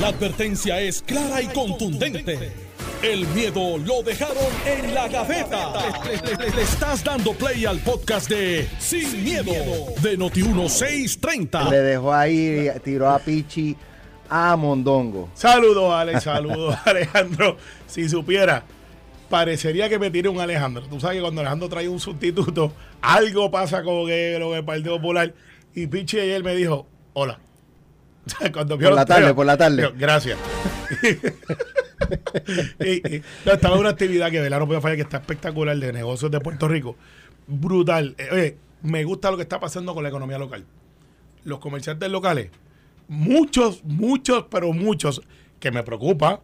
La advertencia es clara y contundente. El miedo lo dejaron en la gaveta. Le, le- le estás dando play al podcast de Sin, miedo, de Noti1630. Le dejó ahí, tiró a Pichi a Mondongo. Saludos, Alex. Saludos, Alejandro. Si supiera, parecería que me tire un Alejandro. Tú sabes que cuando Alejandro trae un sustituto, algo pasa con el, con el Partido Popular. Y Pichi ayer me dijo, hola. Cuando vio Por la tarde, por la tarde. Gracias. Y- y- no, estaba en una actividad que verdad no puedo fallar, que está espectacular de negocios de Puerto Rico. Brutal. Eh, oye, me gusta lo que está pasando con la economía local. Los comerciantes locales, muchos, muchos, pero muchos, que me preocupa,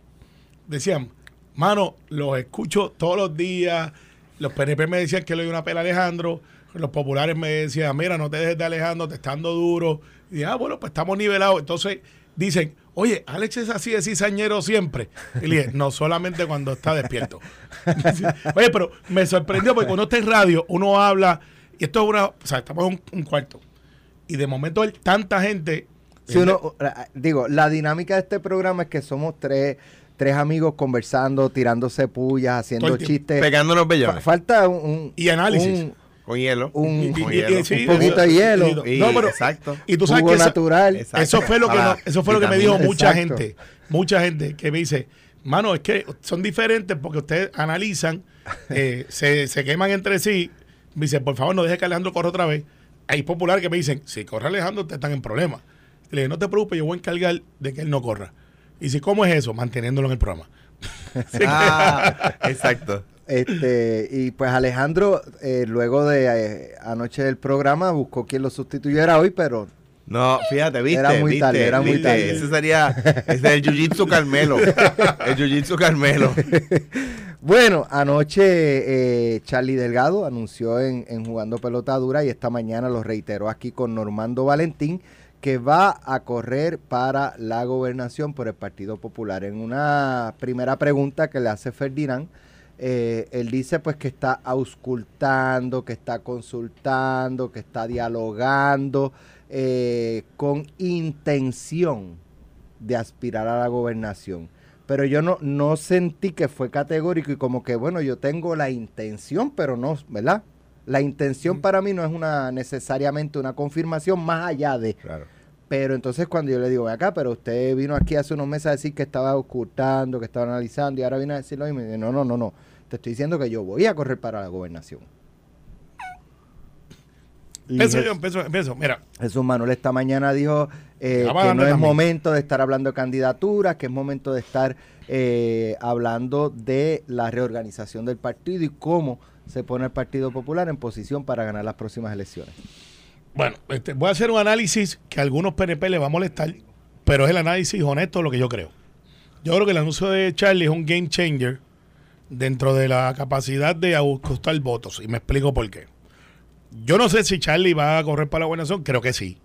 decían, mano, los escucho todos los días. Los PNP me decían que le doy una pela a Alejandro. Los populares me decían, mira, no te dejes de Alejandro, te está dando duro. Y ah, bueno, pues estamos nivelados. Entonces dicen, oye, Alex es así de cizañero siempre. Y le dije, no solamente cuando está despierto. oye, pero me sorprendió porque cuando está en radio, uno habla, y esto es una, o sea, estamos en un, un cuarto. Y de momento hay tanta gente. Si uno, digo, la dinámica de este programa es que somos tres, tres amigos conversando, tirándose pullas, haciendo chistes. Pegándonos Fa- bellones. falta un, un- Y análisis. un- Con hielo. un- Y- Con y- y- hielo. sí, Un poquito eso- de hielo. y- Y- no, pero, exacto. Y tú sabes jugo que eso, natural. Exacto. eso fue lo que no- eso fue lo que me dijo mucha Exacto. gente, mucha gente que me dice, mano, es que son diferentes porque ustedes analizan, eh, se, se queman entre sí. Me dice, por favor, no deje que Alejandro corra otra vez. Hay populares que me dicen, si corre Alejandro, te están en problemas. Y le dije, no te preocupes, yo voy a encargar de que él no corra. Y si, ¿cómo es eso? Manteniéndolo en el programa. Ah, exacto. Este, y pues Alejandro, eh, luego de eh, anoche del programa, buscó quien lo sustituyera hoy, pero No, fíjate, viste. Era muy viste, tarde, era muy tarde. Ese sería ese el Jiu-Jitsu Carmelo. El Jiu-Jitsu Carmelo. bueno, anoche eh, Charlie Delgado anunció en, en Jugando Pelota Dura y esta mañana lo reiteró aquí con Normando Valentín que va a correr para la gobernación por el Partido Popular. En una primera pregunta que le hace Ferdinand, eh, él dice pues que está auscultando, que está consultando, que está dialogando eh, con intención de aspirar a la gobernación. Pero yo no, no sentí que fue categórico y como que, bueno, yo tengo la intención, pero no, ¿verdad? La intención para mí no es una necesariamente una confirmación más allá de. Claro. Pero entonces cuando yo le digo, "Ven acá, pero usted vino aquí hace unos meses a decir que estaba ocultando, que estaba analizando y ahora viene a decirlo y me dice, no, no, no, no. Te estoy diciendo que yo voy a correr para la gobernación. Jes- yo, empiezo, empiezo. Mira, Jesús Manuel esta mañana dijo eh, que no es también. momento de estar hablando de candidaturas, que es momento de estar eh, hablando de la reorganización del partido y cómo se pone el Partido Popular en posición para ganar las próximas elecciones. Bueno, este, voy a hacer un análisis que a algunos PNP le va a molestar, pero es el análisis honesto de lo que yo creo. Yo creo que el anuncio de Charlie es un game changer dentro de la capacidad de ajustar votos. Y me explico por qué. Yo no sé si Charlie va a correr para la gobernación, creo que sí.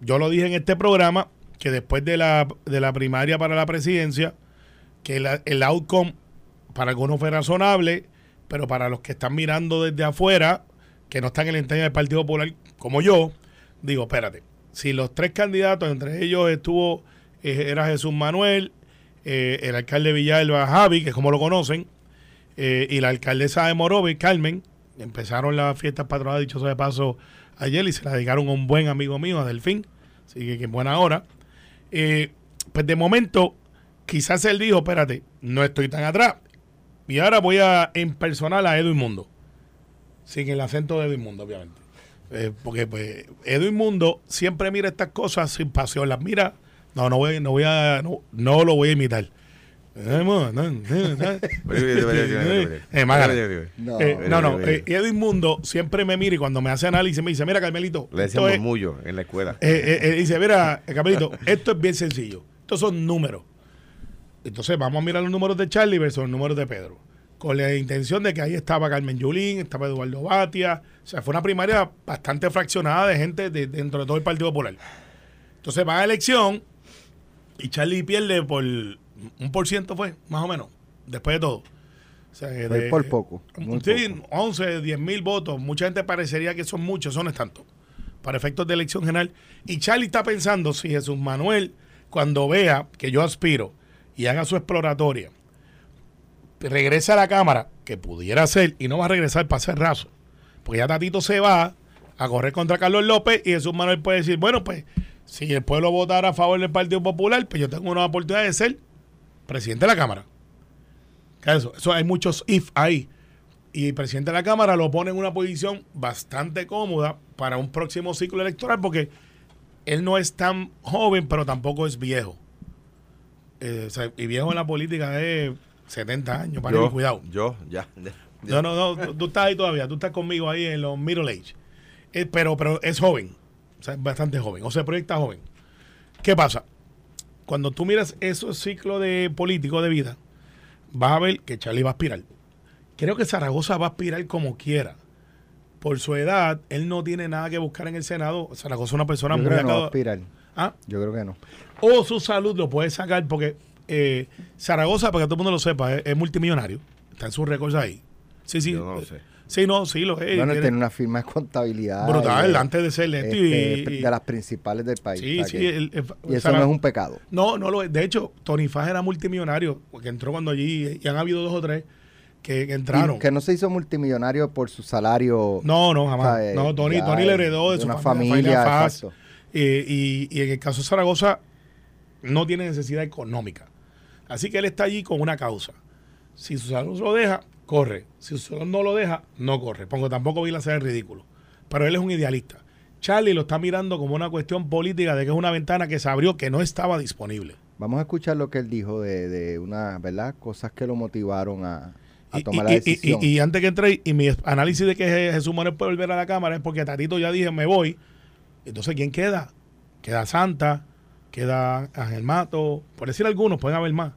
Yo lo dije en este programa que después de la, de la primaria para la presidencia, que la- el outcome para algunos fue razonable, pero para los que están mirando desde afuera, que no están en el entorno del Partido Popular como yo, digo, espérate, si los tres candidatos, entre ellos estuvo, eh, era Jesús Manuel, eh, el alcalde Villalba Javi, que es como lo conocen, eh, y la alcaldesa de Morovis, Carmen, empezaron las fiestas patronales, dicho sea de paso, ayer y se la dedicaron a un buen amigo mío, a Delfín, así que, que en buena hora. Eh, pues de momento, quizás él dijo, espérate, no estoy tan atrás. Y ahora voy a impersonar a Edwin Mundo. Sin el acento de Edwin Mundo, obviamente. Eh, porque pues Edwin Mundo siempre mira estas cosas sin pasión. Las mira. No, no voy, no voy a, no, no lo voy a imitar. Eh. No. No, eh, Edwin Mundo siempre me mira y cuando me hace análisis me dice, mira Carmelito, Le es- murmullo en la escuela. eh, eh, eh, dice, mira, Carmelito, esto es bien sencillo. Estos son números. Entonces vamos a mirar los números de Charlie versus los números de Pedro. Con la intención de que ahí estaba Carmen Yulín, estaba Eduardo Batia. O sea, fue una primaria bastante fraccionada de gente de- dentro de todo el Partido Popular. Entonces van a elección y Charlie pierde por un por ciento fue, más o menos, después de todo. O sea, de- por poco, Sí, poco. 11, 10 mil votos. Mucha gente parecería que son muchos, eso no es tanto. Para efectos de elección general. Y Charlie está pensando si Jesús Manuel cuando vea que yo aspiro y haga su exploratoria, regrese a la Cámara, que pudiera ser, y no va a regresar para hacer raso, porque ya Tatito se va a correr contra Carlos López y Jesús Manuel puede decir, bueno, pues si el pueblo votara a favor del Partido Popular, pues yo tengo una oportunidad de ser presidente de la Cámara. Eso, eso hay muchos if ahí. Y el presidente de la Cámara lo pone en una posición bastante cómoda para un próximo ciclo electoral porque él no es tan joven, pero tampoco es viejo. Eh, o sea, y viejo en la política de 70 años, para Yo, cuidado. Yo, ya. ya. No, no, no, tú- estás ahí todavía, tú estás conmigo ahí en los middle age. Eh, pero, pero es joven, o sea, es bastante joven, o se proyecta joven. ¿Qué pasa? Cuando tú miras esos ciclos de político de vida, vas a ver que Charlie va a aspirar. Creo que Zaragoza va a aspirar como quiera. Por su edad, él no tiene nada que buscar en el Senado. Zaragoza es una persona Yo muy creo que no va a acaba- aspirar. ¿Ah? Yo creo que no. o su salud lo puede sacar porque eh, Zaragoza, para que todo el mundo lo sepa, es, es multimillonario. Está en sus récords ahí. Sí, sí. Yo no lo sé. Sí, no, sí, lo es. bueno, Tiene- una firma de contabilidad. brutal antes de ser este, y, y- de las principales del país. sí, sí, que- el- el- y eso no es un pecado. no, no lo es. De hecho, Tony Faj era multimillonario, porque entró cuando allí, y han habido dos o tres que, entraron. Y que no se hizo multimillonario por su salario. No, no, jamás. O sea, eh, no, Tony, Tony le heredó de, de su una familia, familia, Faz. exacto. Eh, y, y en el caso de Zaragoza, no tiene necesidad económica. Así que él está allí con una causa. Si su salud lo deja, corre. Si salud no lo deja, no corre. Porque tampoco vi la hacer el ridículo. Pero él es un idealista. Charlie lo está mirando como una cuestión política de que es una ventana que se abrió que no estaba disponible. Vamos a escuchar lo que él dijo de, de una, ¿verdad? Cosas que lo motivaron a, a tomar y- la y- y- decisión. y antes que entre, y mi análisis de que Je- Jesús Manuel puede volver a la Cámara es porque Tatito ya dije, me voy. Entonces, ¿quién queda? Queda Santa, queda Ángel Mato, por decir algunos, pueden haber más.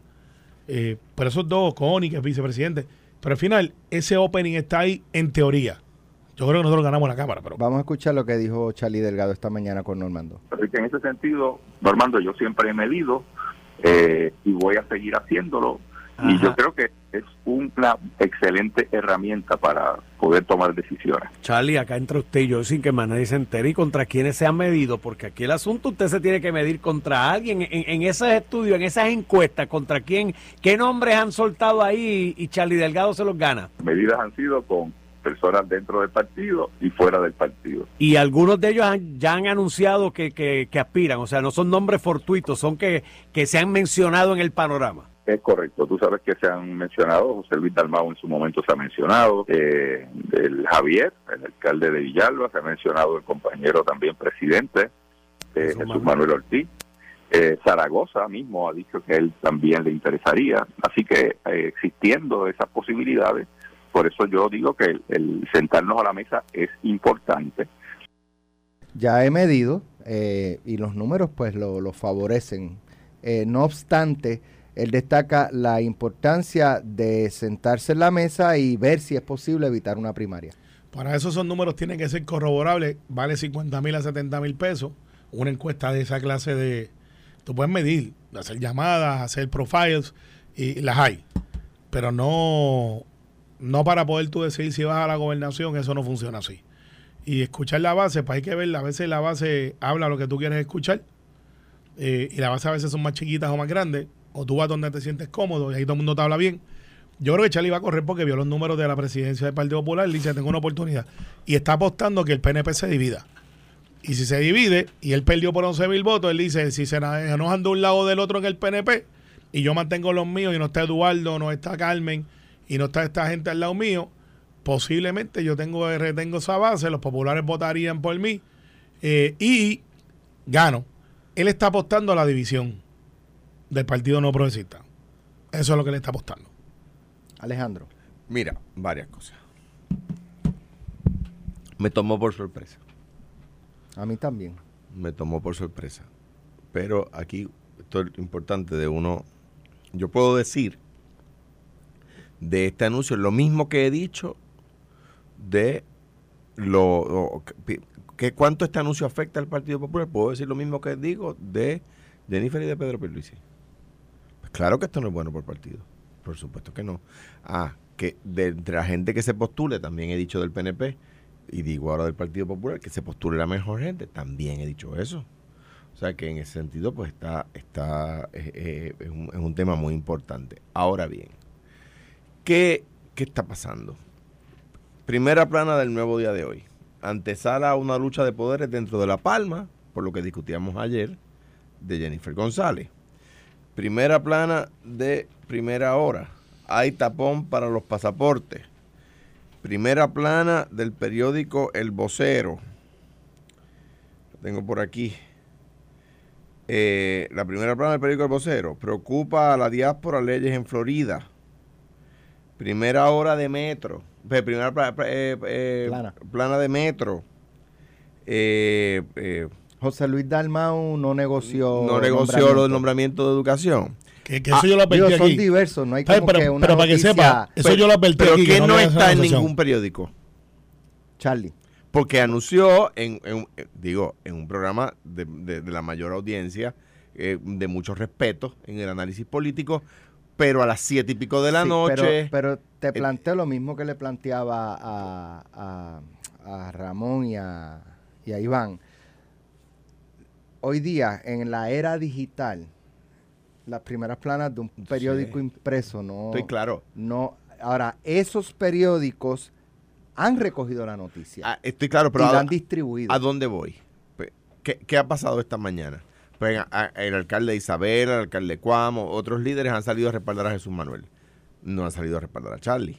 Eh, pero esos dos, Connie, que es vicepresidente. Pero al final, ese opening está ahí en teoría. Yo creo que nosotros ganamos la Cámara, pero Vamos a escuchar lo que dijo Charlie Delgado esta mañana con Normando. Así que en ese sentido, Normando, yo siempre he medido eh, y voy a seguir haciéndolo. Y yo creo que es una excelente herramienta para poder tomar decisiones. Charlie, acá entre usted y yo, sin que más nadie se entere, y contra quiénes se han medido, porque aquí el asunto usted se tiene que medir contra alguien. En, en esos estudios, en esas encuestas, contra quién, qué nombres han soltado ahí y Charlie Delgado se los gana. Medidas han sido con personas dentro del partido y fuera del partido. Y algunos de ellos han- ya han anunciado que, que- que aspiran, o sea, no son nombres fortuitos, son que, que se han mencionado en el panorama. Es correcto, tú sabes que se han mencionado, José Luis Dalmau en su momento se ha mencionado, eh, el Javier, el alcalde de Villalba, se ha mencionado el compañero también presidente, eh, Jesús Manuel. Manuel Ortiz. Eh, Zaragoza mismo ha dicho que él también le interesaría, así que eh, existiendo esas posibilidades, por eso yo digo que el, el sentarnos a la mesa es importante. Ya he medido eh, y los números pues lo, lo favorecen. Eh, no obstante, él destaca la importancia de sentarse en la mesa y ver si es posible evitar una primaria. para eso esos números tienen que ser corroborables. Vale 50 mil a 70 mil pesos. Una encuesta de esa clase de... Tú puedes medir, hacer llamadas, hacer profiles, y las hay. Pero no, no para poder tú decidir si vas a la gobernación, eso no funciona así. Y escuchar la base, pues hay que ver, a veces la base habla lo que tú quieres escuchar. eh, y las bases a veces son más chiquitas o más grandes. O tú vas donde te sientes cómodo y ahí todo el mundo te habla bien. Yo creo que Charlie va a correr porque vio los números de la presidencia del Partido Popular y dice, tengo una oportunidad. Y está apostando que el PNP se divida. Y si se divide y él perdió por 11 mil votos, él dice, si se enojan de un lado o del otro en el PNP y yo mantengo los míos y no está Eduardo, no está Carmen y no está esta gente al lado mío, posiblemente yo tengo retengo esa base, los populares votarían por mí eh, y gano. Él está apostando a la división del Partido No Progresista. Eso es lo que le está apostando. Alejandro. Mira, varias cosas. Me tomó por sorpresa. A mí también. Me tomó por sorpresa. Pero aquí esto es importante de uno. Yo puedo decir de este anuncio lo mismo que he dicho de lo, lo- que, que cuánto este anuncio afecta al Partido Popular. Puedo decir lo mismo que digo de Jennifer y de Pedro Pierluisi. Claro que esto no es bueno por partido. Por supuesto que no. Ah, que de entre la gente que se postule, también he dicho del PNP, y digo ahora del Partido Popular, que se postule la mejor gente, también he dicho eso. O sea que en ese sentido, pues está, está eh, eh, es, un, es un tema muy importante. Ahora bien, ¿qué, ¿qué está pasando? Primera plana del nuevo día de hoy. Antesala una lucha de poderes dentro de La Palma, por lo que discutíamos ayer, de Jennifer González. Primera plana de primera hora. Hay tapón para los pasaportes. Primera plana del periódico El Vocero. Lo tengo por aquí. Eh, la primera plana del periódico El Vocero. Preocupa a la diáspora leyes en Florida. Primera hora de metro. Primera eh, eh, Plana. plana de metro. José Luis Dalmau no negoció. no negoció los nombramientos de educación. Que, que eso yo lo Ah, Digo, advertí son aquí. diversos, no hay Pero- como que pero, una pero para que sepa, eso yo lo advertí Pero aquí. que no está en ningún periódico. Charlie. Porque anunció, en, en- digo, en un programa de, de- de la mayor audiencia, eh, de mucho respeto en el análisis político, pero a las siete y pico de la Sí, noche. Pero, pero te eh, planteo lo mismo que le planteaba a, a- a Ramón y a, y a Iván. Hoy día, en la era digital, las primeras planas de un periódico Sí. impreso no. Estoy claro. no Ahora, esos periódicos han recogido la noticia Ah, estoy claro, y pero la a, han distribuido. ¿a dónde voy? Pues, ¿Qué, qué ha pasado esta mañana? Pues, a- a- el alcalde de Isabel, el alcalde de Cuamo, otros líderes han salido a respaldar a Jesús Manuel. No han salido a respaldar a Charlie.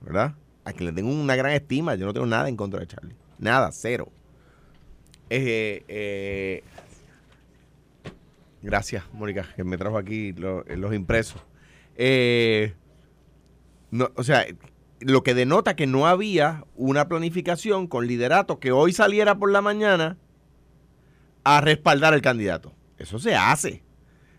¿Verdad? A quien le tengo una gran estima. Yo no tengo nada en contra de Charlie. Nada, cero. Eh, eh, gracias, Mónica, que me trajo aquí lo- los impresos. Eh, no, o sea, lo que denota que no había una planificación con liderato que hoy saliera por la mañana a respaldar al candidato. Eso se hace.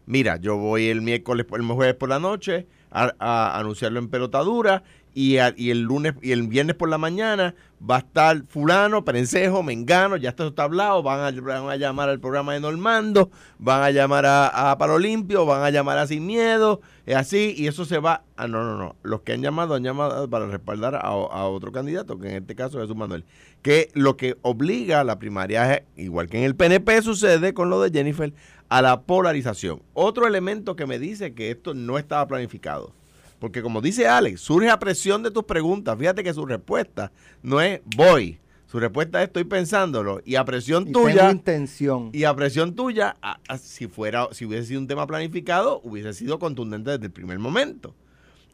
Mira, yo voy el miércoles, el jueves por la noche a anunciarlo en pelotadura y, el lunes y el viernes por la mañana va a estar fulano, perencejo, mengano, ya esto está hablado, van a, van a llamar al programa de Normando, van a llamar a, a Palo Limpio, van a llamar a Sin Miedo, es así, y eso se va, ah, no, no, no, los que han llamado han llamado para respaldar a, a otro candidato, que en este caso es Jesús Manuel, que lo que obliga a la primaria igual que en el PNP sucede con lo de Jennifer, a la polarización. Otro elemento que me dice que esto no estaba planificado. Porque como dice Alex, surge a presión de tus preguntas. Fíjate que su respuesta no es voy. Su respuesta es estoy pensándolo. Y a presión y tengo tuya. intención. Y a presión tuya, a- a- si fuera, si hubiese sido un tema planificado, hubiese sido contundente desde el primer momento.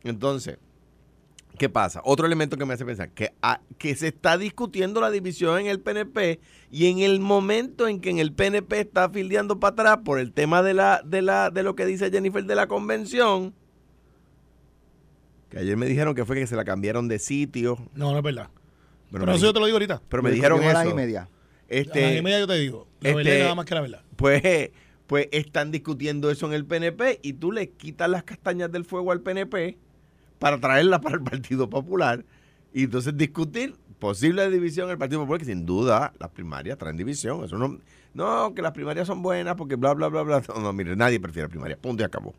Entonces, ¿qué pasa? Otro elemento que me hace pensar, que, a- que se está discutiendo la división en el PNP y en el momento en que en el PNP está fildeando para atrás por el tema de la, de la, de lo que dice Jennifer de la convención, que ayer me dijeron que fue que se la cambiaron de sitio. No, no es verdad. Pero, Pero, eso yo te lo digo ahorita. pero me dijeron discutimos a eso. las y media. Este, a las y media yo te digo. La este- verdad es nada más que la verdad. pues, pues están discutiendo eso en el PNP y tú le quitas las castañas del fuego al PNP para traerla para el Partido Popular y entonces discutir posible división en el Partido Popular, que sin duda las primarias traen división. Eso no, no, que las primarias son buenas porque bla, bla, bla, bla. No, no, mire, nadie prefiere primarias. Punto y acabó.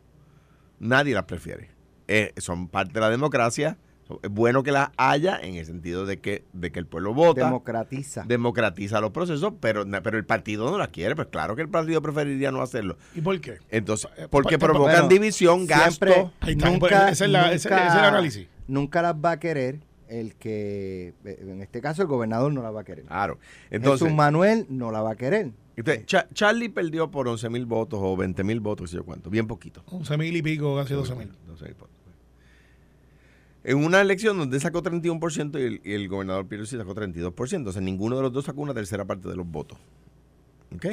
Nadie las prefiere. Eh, son parte de la democracia. Es bueno que las haya en el sentido de que, de que el pueblo vota Democratiza. democratiza los procesos, pero, pero el partido no la quiere. Pues claro que el partido preferiría no hacerlo. ¿Y por qué? Entonces, Eh, porque pa- provocan bueno, división, Siempre, gasto. Está, nunca, ese es la- ese- nunca- ese es el análisis. Nunca las va a querer el que, eh, en este caso, el gobernador no la va a querer. Claro. Entonces, Jesús Manuel no la va a querer. entonces, Cha- Charlie perdió por 11 mil votos o 20 mil votos, qué sé yo cuánto. Bien poquito. 11 mil y pico, casi 12 mil. 12 mil votos. En una elección donde sacó 31% y el, y el gobernador Pierluisi sacó 32%. O sea, ninguno de los dos sacó una tercera parte de los votos. ¿Ok?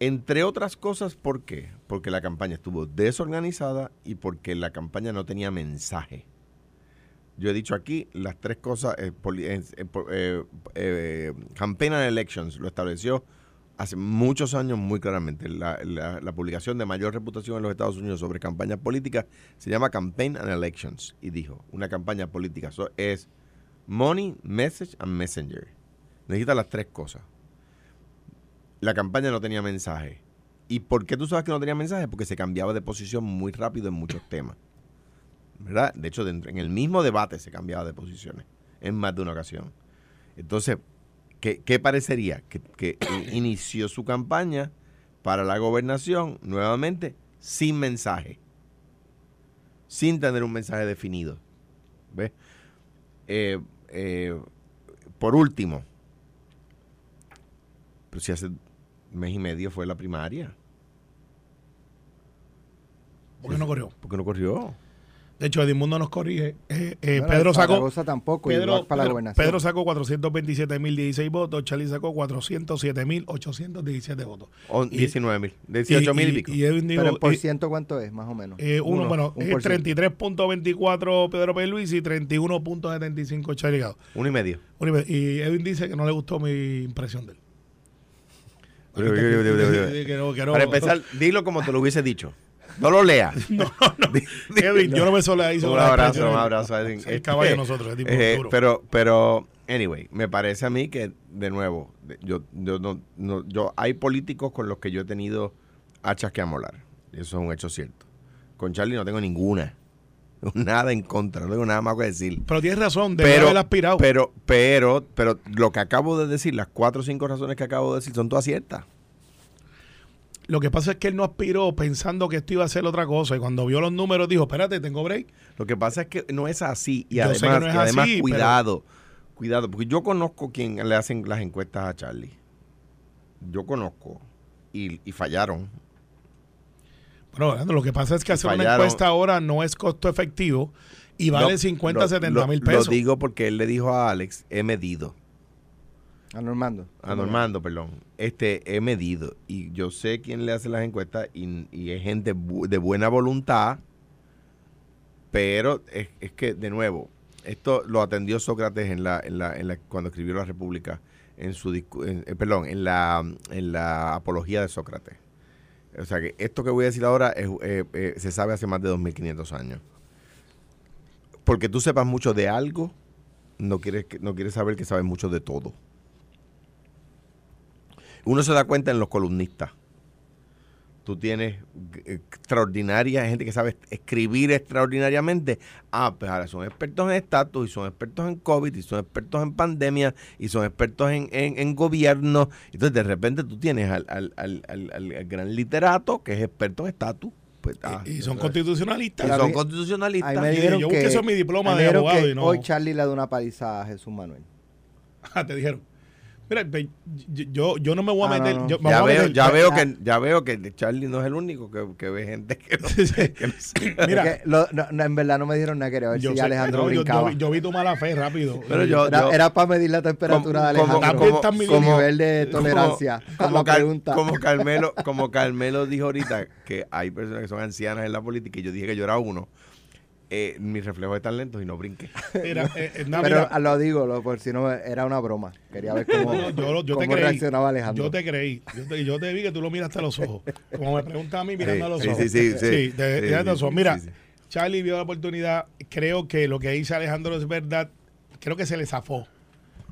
Entre otras cosas, ¿por qué? Porque la campaña estuvo desorganizada y porque la campaña no tenía mensaje. Yo he dicho aquí las tres cosas. Eh, poli- eh, eh, eh, eh, Campaign and Elections lo estableció hace muchos años muy claramente. La, publicación de mayor reputación en los Estados Unidos sobre campañas políticas se llama Campaign and Elections. Y dijo, una campaña política es money, message and messenger. Necesita las tres cosas. La campaña no tenía mensaje. ¿Y por qué tú sabes que no tenía mensaje? Porque se cambiaba de posición muy rápido en muchos temas. ¿Verdad? De hecho, en el mismo debate se cambiaba de posiciones en más de una ocasión. Entonces, ¿Qué, qué parecería? Que, que inició su campaña para la gobernación nuevamente sin mensaje, sin tener un mensaje definido. ¿Ves? Eh, eh, por último, pues si hace mes y medio fue la primaria. ¿Por qué no corrió? ¿Por qué no corrió? De hecho, Edmundo nos corrige. Eh, eh, Pedro sacó. Tampoco, Pedro, para la Pedro- gobernación. Pedro sacó 427.016 votos, Charlie sacó 407.817 votos. O Y- 19 mil, 18 mil y, pico. Y Edwin dijo, Pero por eh, ciento, ¿cuánto es, más o menos? eh, uno, Uno, bueno, un es por ciento. 33.24 Pedro P. Luis y 31.75 Charlie Gado. Uno y medio. Y Edwin dice que no le gustó mi impresión de él. Para empezar, dilo como te lo hubiese dicho. No lo leas. Edwin, yo no me solidarizo un con las abrazo, un abrazo. Edwin. Es caballo nosotros, es tipo Eh, duro. pero, pero, anyway, me parece a mí que, de nuevo, yo, yo no, no- yo, hay políticos con los que yo he tenido hachas que amolar. Eso es un hecho cierto. Con Charlie no tengo ninguna. Nada en contra, no tengo nada más que decir. Pero tienes razón, de Pero, haber aspirado. pero, pero, pero lo que acabo de decir, las cuatro o cinco razones que acabo de decir, son todas ciertas. Lo que pasa es que él no aspiró pensando que esto iba a ser otra cosa. Y cuando vio los números dijo, espérate, tengo break. Lo que pasa es que no es así. Y Yo además, sé que no es y además así, pero- cuidado, cuidado, porque yo conozco quien le hacen las encuestas a Charlie. Yo conozco. Y, y fallaron. Bueno, lo que pasa es que hacer una encuesta ahora no es costo efectivo y vale No, 50, lo- 70 lo- mil pesos. Lo digo porque él le dijo a Alex, he medido. A Normando. A Normando, perdón. Este, he medido. Y yo sé quién le hace las encuestas y, y es gente de buena voluntad. Pero es, es que, de nuevo, esto lo atendió Sócrates en la, en la, en la, cuando escribió la República, en su en- eh, en la, en la apología de Sócrates. O sea que esto que voy a decir ahora es, eh, eh, se sabe hace más de 2500 años. Porque tú sepas mucho de algo, no quieres, no quieres saber que sabes mucho de todo. Uno se da cuenta en los columnistas. Tú tienes eh, extraordinaria gente que sabe escribir extraordinariamente. Ah, pues ahora son expertos en estatus y son expertos en COVID y son expertos en pandemia y son expertos en, en, en gobierno. Entonces, de repente tú tienes al, al, al, al- al gran literato que es experto en estatus. Pues, ah, y, y son y constitucionalistas. A son constitucionalistas. Ahí me Y dijeron yo que, busqué eso en mi diploma me de dijeron abogado que y no- Hoy Charlie le da una paliza a Jesús Manuel. Ah, te dijeron. Mira, yo, yo no me voy a Ah, no, meter. no. yo me Ya voy a veo, meter- ya, veo que, ya veo que Charlie no es el único que, que ve gente que no, que no. Mira, Es que lo- no, no, en verdad no me dijeron nada, quería ver yo si sé- Alejandro no, yo- vi- yo vi tu mala fe rápido. Pero yo- era, era para medir la temperatura de Como- Alejandro. En mi su nivel de tolerancia a como, pregunta. como Carmelo como Carmelo dijo ahorita que hay personas que son ancianas en la política y yo dije que yo era uno eh, mis reflejos están lentos y no brinqué Mira, eh, eh, no, Pero mira, lo digo, lo, por si no era una broma. Quería ver cómo, no, yo, te creí. reaccionaba Alejandro. Yo te creí. Yo te, yo te vi que tú lo miraste a los ojos. Como me preguntas a mí, mirando Sí, a los sí, ojos. sí, sí, sí. te- Sí, los ojos. Mira, sí. Charlie vio la oportunidad. Creo que lo que dice Alejandro es verdad. Creo que se le zafó.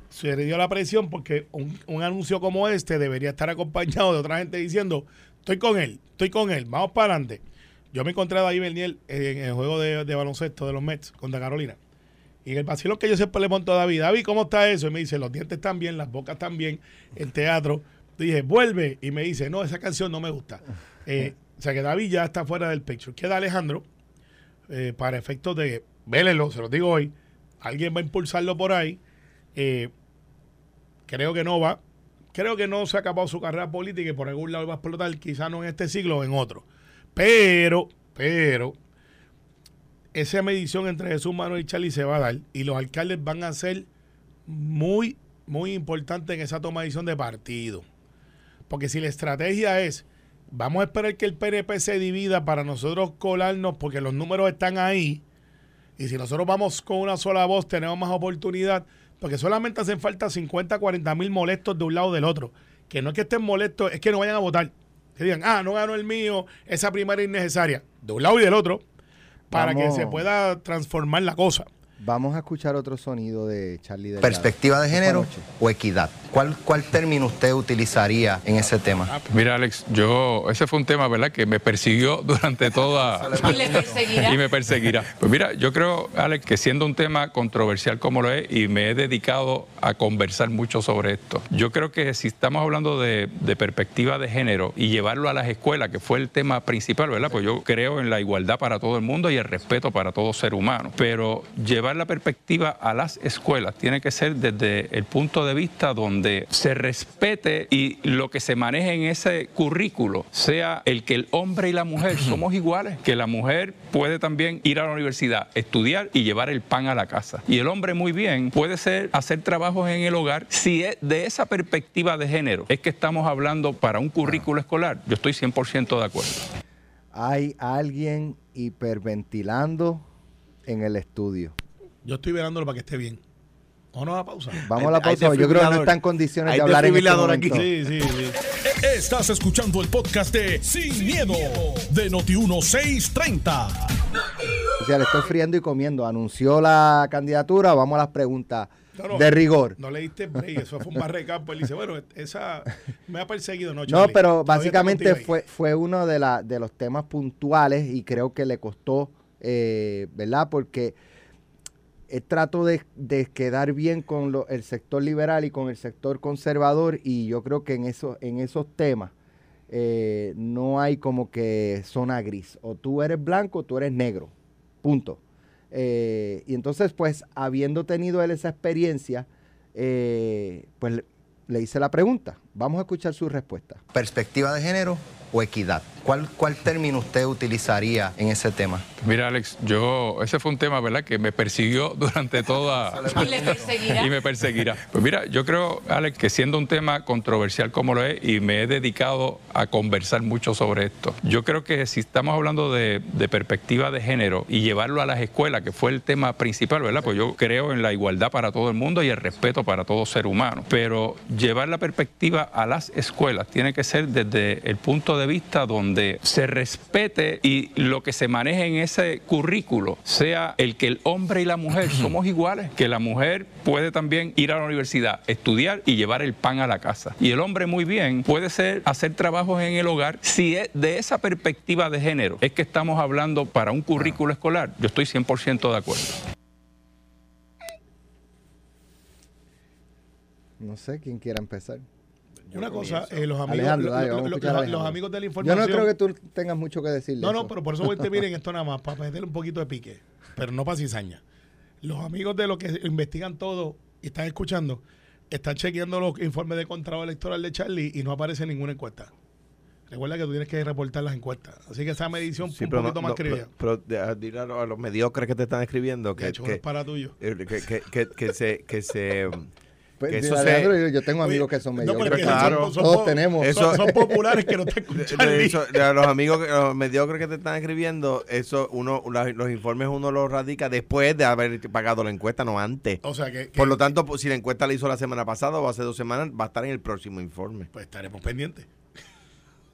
Se le dio la presión porque un, un anuncio como este debería estar acompañado de otra gente diciendo: Estoy con él, estoy con él, vamos para adelante. Yo me encontré a David Bernier en el juego de, baloncesto de los Mets contra Carolina. Y en el vacilo que yo siempre le monto a David, David, ¿cómo está eso? Y me dice, los dientes están bien, las bocas están bien, el teatro. Dije, vuelve. Y me dice, no, esa canción no me gusta. Eh, o sea que David ya está fuera del picture. Queda Alejandro, eh, para efectos de, vélelo, se lo digo hoy, alguien va a impulsarlo por ahí. Eh, creo que no va. Creo que no se ha acabado su carrera política y por algún lado va a explotar, quizá no en este siglo o en otro. Pero, pero, esa medición entre Jesús Manuel y Charlie se va a dar y los alcaldes van a ser muy, muy importantes en esa toma de decisión de partido. Porque si la estrategia es, vamos a esperar que el PNP se divida para nosotros colarnos porque los números están ahí, y si nosotros vamos con una sola voz tenemos más oportunidad, porque solamente hacen falta 50, 40 mil molestos de un lado o del otro. Que no es que estén molestos, es que no vayan a votar. Que digan, ah, no ganó el mío, esa primaria es innecesaria. De un lado y del otro, para Vamos. que se pueda transformar la cosa. Vamos a escuchar otro sonido de Charlie Delgado. ¿Perspectiva de género o equidad? ¿Cuál, ¿Cuál término usted utilizaría en ese tema? Mira, Alex, yo, ese fue un tema, ¿verdad?, que me persiguió durante toda... Y le perseguirá. y me perseguirá. Pues mira, yo creo, Alex, que siendo un tema controversial como lo es, y me he dedicado a conversar mucho sobre esto, yo creo que si estamos hablando de, de perspectiva de género y llevarlo a las escuelas, que fue el tema principal, ¿verdad? Pues yo creo en la igualdad para todo el mundo y el respeto para todo ser humano. Pero llevar la perspectiva a las escuelas tiene que ser desde el punto de vista donde se respete y lo que se maneje en ese currículo sea el que el hombre y la mujer somos iguales, que la mujer puede también ir a la universidad, estudiar y llevar el pan a la casa. Y el hombre muy bien puede ser hacer trabajos en el hogar si es de esa perspectiva de género es que estamos hablando para un currículo escolar. Yo estoy 100% de acuerdo. Hay alguien hiperventilando en el estudio. Yo estoy velándolo para que esté bien. ¿O no a pausa? Vamos a la pausa. Yo creo que no está en condiciones Hay de hablar en este aquí. Sí, sí, sí. Estás escuchando el podcast de Sin, miedo, de Noti1630. O sea, le estoy friendo y comiendo. Anunció la candidatura. Vamos a las preguntas No, no, de rigor. No le diste break, eso fue un barrecampo. Él dice, bueno, esa me ha perseguido, ¿no, No, pero básicamente fue, fue uno de, la, de los temas puntuales y creo que le costó, eh, ¿verdad? Porque eh, trato de, de quedar bien con lo- el sector liberal y con el sector conservador y yo creo que en, eso, en esos temas eh, no hay como que zona gris. O tú eres blanco o tú eres negro. Punto. Eh, y entonces, pues, habiendo tenido él esa experiencia, eh, pues le, le hice la pregunta. Vamos a escuchar su respuesta. ¿Perspectiva de género o equidad? ¿Cuál, ¿Cuál término usted utilizaría en ese tema? Mira, Alex, yo, ese fue un tema, ¿verdad?, que me persiguió durante toda... Y le perseguirá. y me perseguirá. Pues mira, yo creo, Alex, que siendo un tema controversial como lo es, y me he dedicado a conversar mucho sobre esto, yo creo que si estamos hablando de, de perspectiva de género y llevarlo a las escuelas, que fue el tema principal, ¿verdad? Pues yo creo en la igualdad para todo el mundo y el respeto para todo ser humano. Pero llevar la perspectiva a las escuelas tiene que ser desde el punto de vista donde se respete y lo que se maneje en ese currículo sea el que el hombre y la mujer somos iguales, que la mujer puede también ir a la universidad, estudiar y llevar el pan a la casa. Y el hombre muy bien puede ser hacer trabajos en el hogar si es de esa perspectiva de género es que estamos hablando para un currículo escolar. Yo estoy 100% de acuerdo. No sé quién quiera empezar. Una cosa, eh, los amigos, Alejandro, dale, lo- lo- los- amigos de la Yo información. no creo que tú tengas mucho que decirle. No, no, pero por eso voy a intervenir en esto nada más, para meterle un poquito de pique, pero no para cizaña. Los amigos de los que investigan todo y están escuchando, están chequeando los informes de contrato electoral de Charlie y no aparece ninguna encuesta. Recuerda que tú tienes que reportar las encuestas. Así que esa medición Sí, un poquito no- más no, creída. pero, pero de- a- dile a, los, a los mediocres que te están escribiendo De que, hecho, que, es para tuyo. eh, que, que, que, que se... Que se Pues, que eso se- Alejandro, yo- yo tengo Oye, amigos que son no, mediocres. que claro. son- son Todos tenemos. Son, Eso- son populares que no te escuchan. de Charlie. eso, de los amigos, que- los mediocres que te están escribiendo, eso uno la- los informes uno los radica después de haber pagado la encuesta, no antes. O sea que, que- Por lo tanto, pues, si la encuesta la hizo la semana pasada o hace dos semanas, va a estar en el próximo informe. pues estaremos pendientes.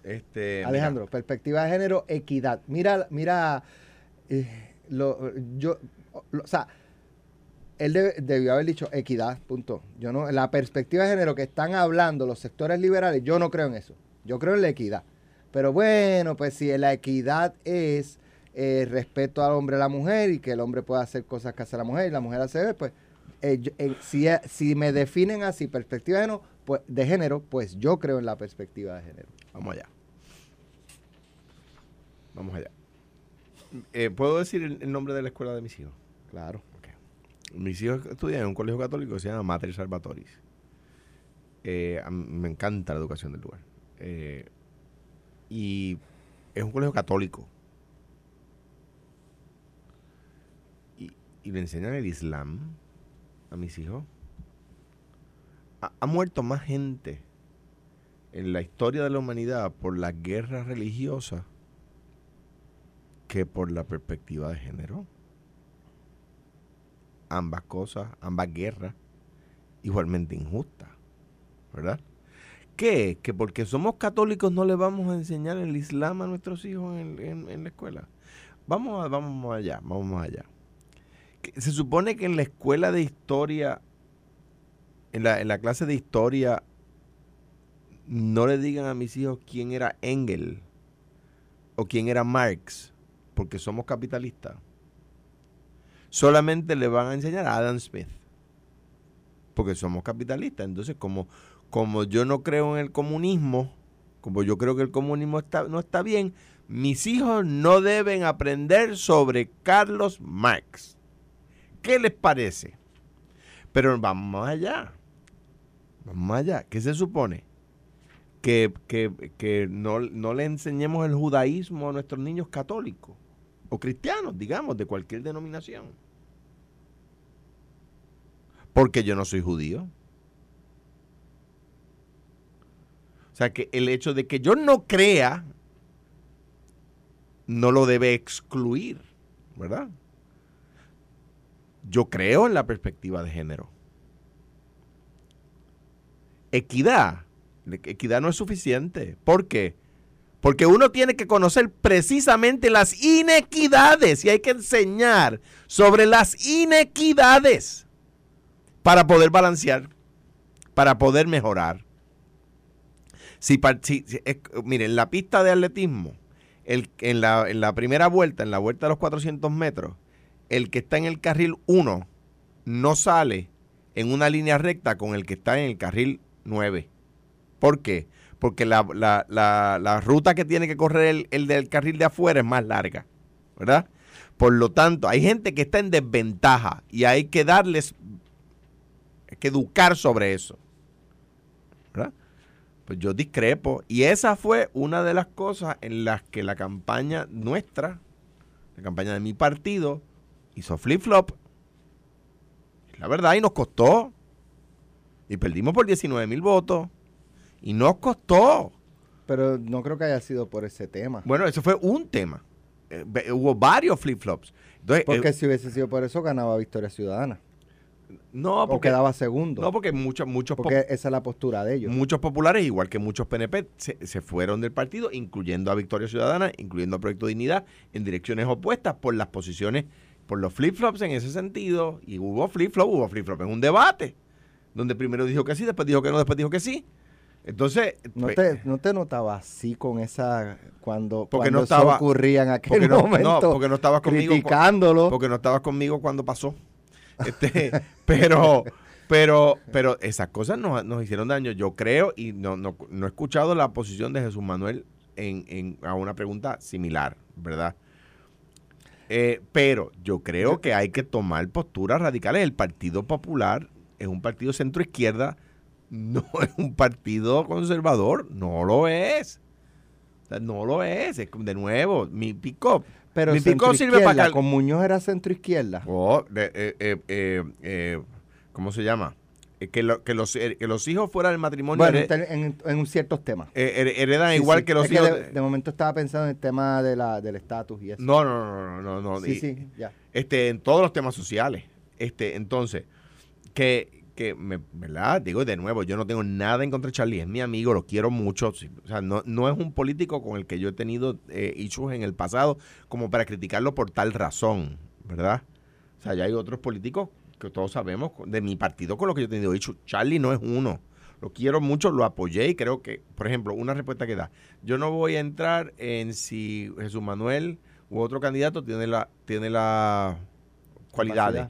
Este, Alejandro, perspectiva de género, equidad. Mira, mira, eh, lo, yo, lo- o sea, él debe- debió haber dicho equidad, punto. Yo no, la perspectiva de género que están hablando los sectores liberales, yo no creo en eso. Yo creo en la equidad. Pero bueno, pues si la equidad es eh, respeto al hombre y a la mujer y que el hombre pueda hacer cosas que hace la mujer y la mujer hace, pues eh, yo- eh, si, si me definen así perspectiva de género, pues, de género, pues yo creo en la perspectiva de género. Vamos allá. Vamos allá. Eh, ¿Puedo decir el, el nombre de la escuela de mis hijos? Claro. Mis hijos estudian en un colegio católico que se llama Mater Salvatoris. Eh, me encanta la educación del lugar. Eh, y es un colegio católico. Y, y le enseñan el Islam a mis hijos. Ha, ha muerto más gente en la historia de la humanidad por las guerras religiosas que por la perspectiva de género ambas cosas, ambas guerras, igualmente injustas, ¿verdad? ¿Qué? ¿Que porque somos católicos no le vamos a enseñar el Islam a nuestros hijos en, en- la escuela? Vamos, a- vamos allá, vamos allá. se supone que en la escuela de historia, en la, en la clase de historia, no le digan a mis hijos quién era Engel o quién era Marx, porque somos capitalistas. Solamente le van a enseñar a Adam Smith, porque somos capitalistas. Entonces, como, como yo no creo en el comunismo, como yo creo que el comunismo está, no está bien, mis hijos no deben aprender sobre Carlos Marx. ¿Qué les parece? Pero vamos allá. Vamos allá. ¿Qué se supone? Que, que- que no, no le enseñemos el judaísmo a nuestros niños católicos o cristianos, digamos, de cualquier denominación. Porque yo no soy judío. O sea que el hecho de que yo no crea no lo debe excluir, ¿verdad? Yo creo en la perspectiva de género. Equidad. Equidad no es suficiente. ¿Por qué? Porque uno tiene que conocer precisamente las inequidades y hay que enseñar sobre las inequidades para poder balancear, para poder mejorar. Si, es- mire, en la pista de atletismo, el, en, la, en la primera vuelta, en la vuelta de los 400 metros, el que está en el carril 1 no sale en una línea recta con el que está en el carril 9. ¿Por qué? Porque la, la- la- la ruta que tiene que correr el, el del carril de afuera es más larga, ¿verdad? Por lo tanto, hay gente que está en desventaja y hay que darles, hay que educar sobre eso, ¿verdad? Pues yo discrepo. Y esa fue una de las cosas en las que la campaña nuestra, la campaña de mi partido, hizo flip-flop. La verdad, y nos costó. Y perdimos por 19 mil votos. Y nos costó. Pero no creo que haya sido por ese tema. Bueno, eso fue un tema. Eh, hubo varios flip-flops. Porque eh, si hubiese sido por eso, ganaba Victoria Ciudadana. No, O porque, quedaba segundo. no, porque muchos, muchos, porque esa es la postura de ellos. muchos populares, igual que muchos PNP, se, se fueron del partido, incluyendo a Victoria Ciudadana, incluyendo a Proyecto Dignidad, en direcciones opuestas por las posiciones, por los flip-flops en ese sentido. Y hubo flip-flop, hubo flip-flop en un debate, donde primero dijo que sí, después dijo que no, después dijo que sí. Entonces, No pues, te, no te notaba así con esa cuando, Porque cuando no eso estaba- ocurría en aquel porque no, no, momento porque no estabas conmigo. criticándolo Porque no estabas conmigo cuando pasó. Este, pero, pero, pero esas cosas nos, nos hicieron daño. Yo creo, y no, no, no he escuchado la posición de Jesús Manuel en, en- a una pregunta similar, ¿verdad? Eh, pero yo creo que hay que tomar posturas radicales. El Partido Popular es un partido centro-izquierda, no es un partido conservador, no lo es. O sea, no lo es. Es de nuevo, mi pick-up. Pero mi pick-up sirve para con Muñoz era centro izquierda Oh, eh, eh, eh, ¿Cómo se llama? Que, lo- que, los, que los hijos fuera del matrimonio bueno en, en, ciertos temas her- heredan Sí, igual sí. que los Es hijos. de, de momento estaba pensando en el tema de la, del estatus y eso no, no, no, no, no, no. sí y- sí ya este, en todos los temas sociales. Este, entonces, que, que me, ¿verdad? Digo de nuevo, yo no tengo nada en contra de Charlie, es mi amigo, lo quiero mucho. O sea, no, no es un político con el que yo he tenido eh, issues en el pasado como para criticarlo por tal razón, ¿verdad? O sea, ya hay otros políticos que todos sabemos de mi partido con los que yo he tenido issues. Charlie no es uno. Lo quiero mucho, lo apoyé y creo que, por ejemplo, una respuesta que da. Yo no voy a entrar en si Jesús Manuel u otro candidato tiene la tiene las cualidades.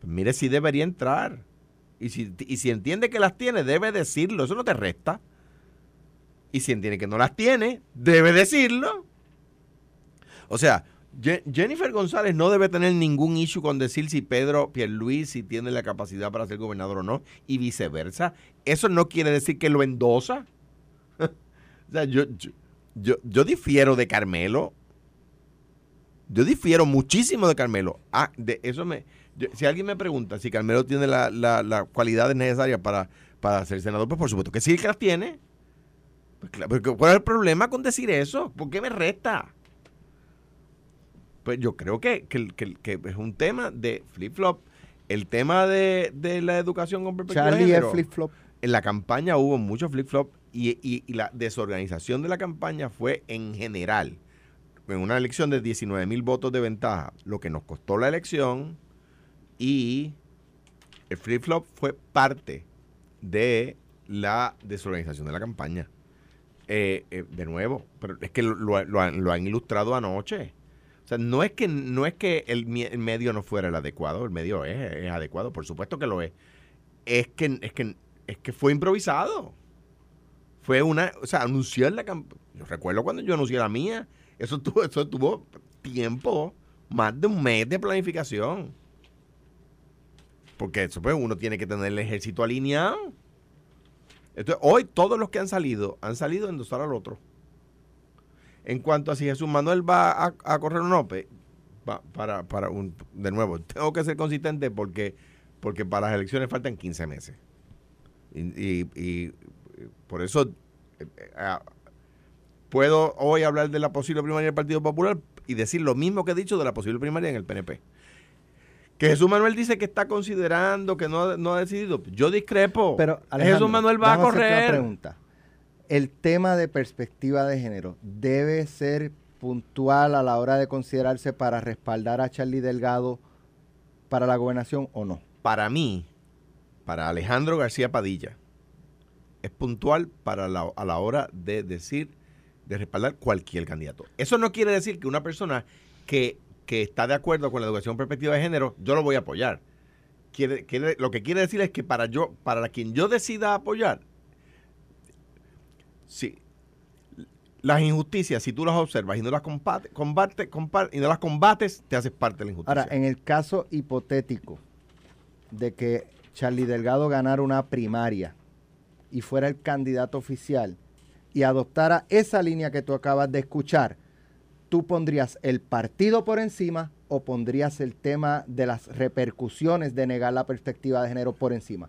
Pues mire, sí debería entrar. Y si, y si entiende que las tiene, debe decirlo. Eso no te resta. Y si entiende que no las tiene, debe decirlo. O sea, Je- Jennifer González no debe tener ningún issue con decir si Pedro Pierluisi tiene la capacidad para ser gobernador o no, y viceversa. Eso no quiere decir que lo endosa. o sea, yo, yo, yo, yo difiero de Carmelo. Yo difiero muchísimo de Carmelo. Ah, de eso me. Yo- si alguien me pregunta si Carmelo tiene la- la- las cualidades necesarias para, para ser senador, pues por supuesto que sí que las tiene. Pues claro, pero ¿Cuál es el problema con decir eso? ¿Por qué me resta? Pues yo creo que, que, que- que es un tema de flip-flop. El tema de, de la educación con perspectiva de Charlie es género, flip flop En la campaña hubo mucho flip-flop y, y- y la desorganización de la campaña fue en general. En una elección de 19 mil votos de ventaja, lo que nos costó la elección Y el flip-flop fue parte de la desorganización de la campaña. Eh, eh, de nuevo, pero es que lo, han, ilustrado anoche. O sea, no es que, no es que el, medio no fuera el adecuado, el medio es, adecuado, por supuesto que lo es. Es que, es que, es que fue improvisado. Fue una, o sea, anunció en la campaña. Yo recuerdo cuando yo anuncié la mía, eso tuvo, eso tuvo tiempo, más de un mes de planificación. Porque eso, pues, uno tiene que tener el ejército alineado. Hoy todos los que han salido, han salido a endosar al otro. En cuanto a si Jesús Manuel va a, correr o no, pues, para, de nuevo, tengo que ser consistente porque, porque para las elecciones faltan 15 meses. Y, y- y por eso eh, eh, ah, puedo hoy hablar de la posible primaria del Partido Popular y decir lo mismo que he dicho de la posible primaria en el PNP. Que Jesús Manuel dice que está considerando, que no, no ha decidido. Yo discrepo. Pero Jesús Manuel va a hacerte una correr. pregunta. El tema de perspectiva de género debe ser puntual a la hora de considerarse para respaldar a Charlie Delgado para la gobernación o no. Para mí, para Alejandro García Padilla, es puntual para la, a la hora de decir, de respaldar cualquier candidato. Eso no quiere decir que una persona que, que está de acuerdo con la educación perspectiva de género, yo lo voy a apoyar. Quiere, quiere- lo que quiere decir es que para yo, para quien yo decida apoyar, sí, las injusticias, si tú las observas y no las combate, combate, y no las combates, te haces parte de la injusticia. Ahora, en el caso hipotético de que Charlie Delgado ganara una primaria y fuera el candidato oficial y adoptara esa línea que tú acabas de escuchar, ¿tú pondrías el partido por encima o pondrías el tema de las repercusiones de negar la perspectiva de género por encima?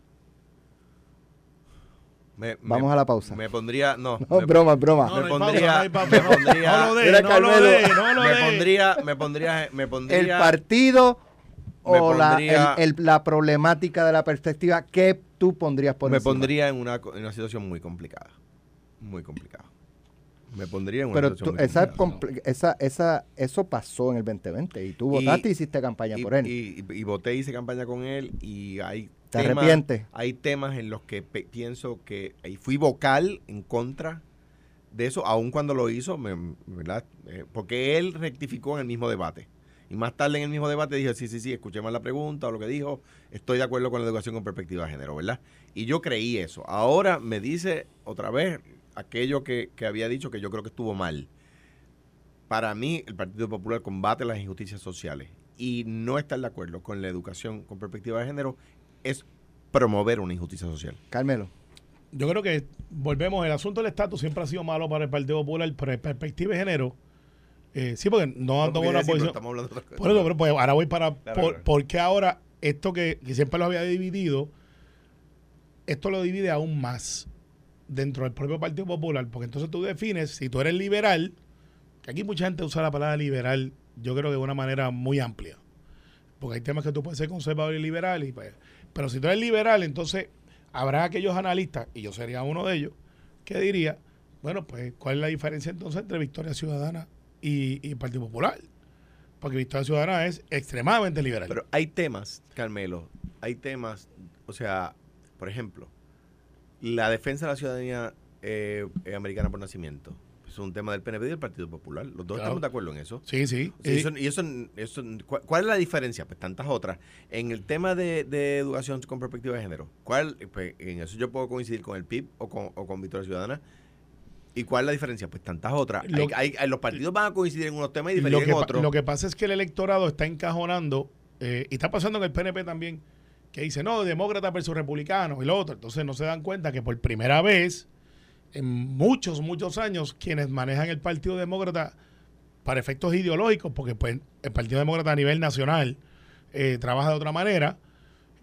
Me- me- Vamos a la pausa. Me pondría, no. No, me- broma, broma. No, me pondría, me pondría, No lo de, Mira, no lo Carmelo. de, no lo me pondría, me pondría, me pondría, ¿El partido me o la, pondría- el- el- la problemática de la perspectiva? ¿Qué tú pondrías por me encima? pondría en una, en una situación muy complicada, muy complicada. Me pondría en una Pero tú- esa, esa, esa, eso pasó en el 2020 y tú votaste y hiciste campaña y, por él. y- y- y voté, hice campaña con él y hay ¿Te temas- arrepientes? Hay temas en los que pe- pienso que y fui vocal en contra de eso, aun cuando lo hizo, me- ¿verdad? Eh, porque él rectificó en el mismo debate. Y más tarde en el mismo debate dijo, sí, sí, sí, escuché mal la pregunta o lo que dijo, estoy de acuerdo con la educación con perspectiva de género, ¿verdad? Y yo creí eso. Ahora me dice otra vez aquello que, que había dicho que yo creo que estuvo mal. Para mí, el Partido Popular combate las injusticias sociales y no estar de acuerdo con la educación con perspectiva de género es promover una injusticia social. Carmelo. Yo creo que volvemos, el asunto del estatus siempre ha sido malo para el Partido Popular, pero en perspectiva de género, eh, sí, porque no han No, tomado porque una sí, pero posición. estamos hablando de otra cosa. Por eso, pero pues ahora voy para. Claro, por, claro. Porque ahora, esto que, que siempre lo había dividido, esto lo divide aún más dentro del propio Partido Popular, porque entonces tú defines, si tú eres liberal, que aquí mucha gente usa la palabra liberal, yo creo que de una manera muy amplia. Porque hay temas que tú puedes ser conservador y liberal, y pues, pero si tú eres liberal, entonces habrá aquellos analistas, y yo sería uno de ellos, que diría, bueno, pues, ¿cuál es la diferencia entonces entre Victoria Ciudadana y, y Partido Popular? Porque Victoria Ciudadana es extremadamente liberal. Pero hay temas, Carmelo, hay temas, o sea, por ejemplo, la defensa de la ciudadanía eh, eh, americana por nacimiento. Es un tema del PNP y del Partido Popular. Los dos Claro. estamos de acuerdo en eso. sí, sí. O sea, Eh, eso- y eso, eso- ¿cuál, es la diferencia? Pues tantas otras. En el tema de, de educación con perspectiva de género, ¿cuál, pues, en eso yo puedo coincidir con el PIB o con, o con Victoria Ciudadana. ¿Y cuál es la diferencia? Pues tantas otras. Lo- Hay- hay- hay- los partidos van a coincidir en unos temas y diferir lo, que, en otros. lo que pasa es que el electorado está encajonando, eh, y está pasando en el PNP también, que dice, no, demócrata versus republicano y lo otro. Entonces no se dan cuenta que por primera vez, en muchos, muchos años, quienes manejan el Partido Demócrata para efectos ideológicos, porque pues el Partido Demócrata a nivel nacional eh, trabaja de otra manera,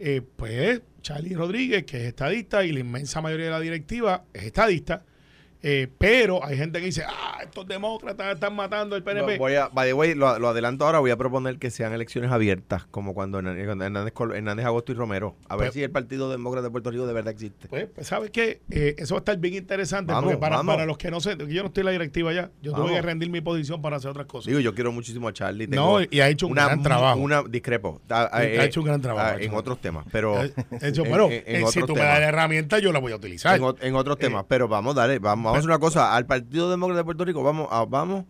eh, pues Charlie Rodríguez, que es estadista, y la inmensa mayoría de la directiva es estadista, Eh, pero hay gente que dice, ah, estos demócratas están matando al PNP. Voy a, by the way, lo, lo adelanto ahora, voy a proponer que sean elecciones abiertas, como cuando Hernández, Hernández, Agosto y Romero. A ver Pues- si el Partido Demócrata de Puerto Rico de verdad existe. Pues, pues, ¿sabes qué? Eh, eso va a estar bien interesante Vamos, porque para, para los que no sé, yo no estoy en la directiva ya, yo tuve que rendir mi posición para hacer otras cosas. Digo, yo quiero muchísimo a Charlie. No, y ha hecho un gran mu- trabajo. Una, discrepo. Ha, Ha hehecho un gran trabajo, hecho En otros temas, pero... Eh, hecho, en- bueno, en- en eh, si tú me das la herramienta, yo la voy a utilizar. en, ot- en otros Eh, temas, pero vamos, dale, vamos, vamos a hacer una cosa. Al Partido Demócrata de Puerto Rico vamos a, vamos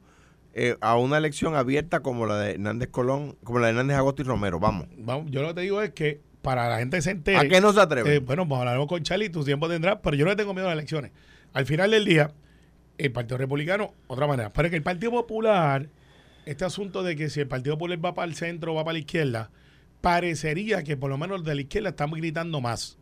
eh, a una elección abierta como la de Hernández Colón, como la de Hernández Agosto y Romero. Vamos. Vamos, yo lo que te digo es que para la gente que se entere. ¿A qué no se atreve? Eh, bueno, pues hablaremos con Charlie, tu tiempo tendrás, pero yo no le tengo miedo a las elecciones. Al final del día, el Partido Republicano, otra manera. Pero que el Partido Popular, este asunto de que si el Partido Popular va para el centro o va para la izquierda, parecería que por lo menos los de la izquierda estamos gritando más.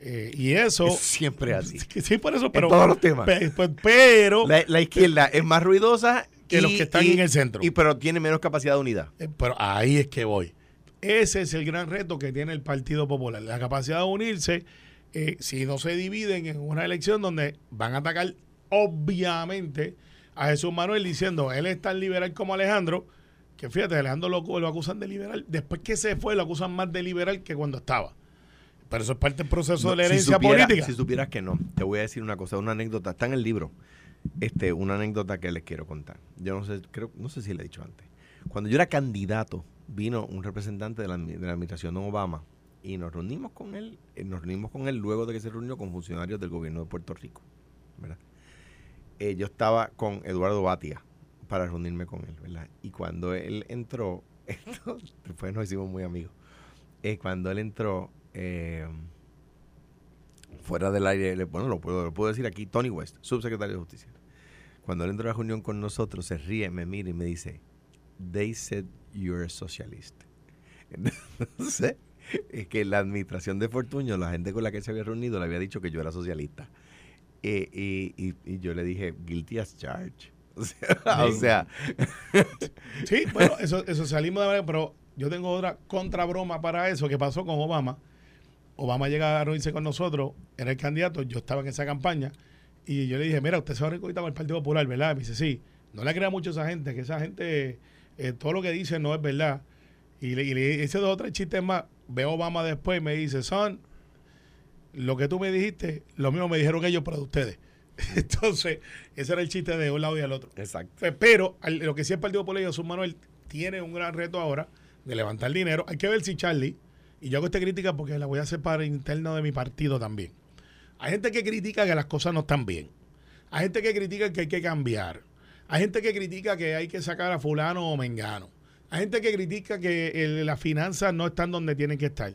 Eh, y eso. Es siempre así. sí, por eso, pero. todos los temas. pe- pero. La, la izquierda es más ruidosa Que los que están en el centro. Y pero tiene menos capacidad de unidad. Eh, Pero ahí es que voy. Ese es el gran reto que tiene el Partido Popular. La capacidad de unirse eh, si no se dividen en una elección donde van a atacar obviamente a Jesús Manuel diciendo él es tan liberal como Alejandro, que fíjate, Alejandro lo, lo acusan de liberal. Después que se fue, lo acusan más de liberal que cuando estaba. Pero eso es parte del proceso de la si, herencia supiera- política. si supieras que no, te voy a decir una cosa, una anécdota, está en el libro. Este, una anécdota que les quiero contar. Yo no sé, creo, no sé si le he dicho antes. Cuando yo era candidato, vino un representante de la, de la administración de Obama y nos reunimos con él, eh, nos reunimos con él luego de que se reunió con funcionarios del gobierno de Puerto Rico. ¿verdad? Eh, yo estaba con Eduardo Batia para reunirme con él, ¿verdad? Y cuando él entró, después nos hicimos muy amigos. Eh, cuando él entró, eh, fuera del aire, bueno, lo puedo, lo puedo decir aquí, Tony West, subsecretario de Justicia. Cuando él entró a la reunión con nosotros, se ríe, me mira y me dice, they said you're a socialist. Entonces, es que la administración de Fortuño, la gente con la que se había reunido, le había dicho que yo era socialista. Eh, y, y- y yo le dije, guilty as. O sea, o sea, Sí, bueno, eso, eso salimos de manera, pero yo tengo otra contrabroma para eso que pasó con Obama. Obama llega a reunirse con nosotros, era el candidato, yo estaba en esa campaña, y yo le dije, mira, usted se va a reunir con el Partido Popular, ¿verdad? Me dice, sí, no le crea mucho a esa gente, que esa gente, eh, todo lo que dice no es verdad. Y le, y le hice dos o tres chistes más, veo a Obama después y me dice, son, lo que tú me dijiste, lo mismo me dijeron ellos, pero de ustedes. Entonces, ese era el chiste de un lado y del otro. exacto. Pues, Pero lo que sí el Partido Popular y Jesús Manuel tiene un gran reto ahora de levantar dinero. Hay que ver si Charlie, y yo hago esta crítica porque la voy a hacer para interno de mi partido también. Hay gente que critica que las cosas no están bien. Hay gente que critica que hay que cambiar. Hay gente que critica que hay que sacar a fulano o mengano. Hay gente que critica que el- las finanzas no están donde tienen que estar.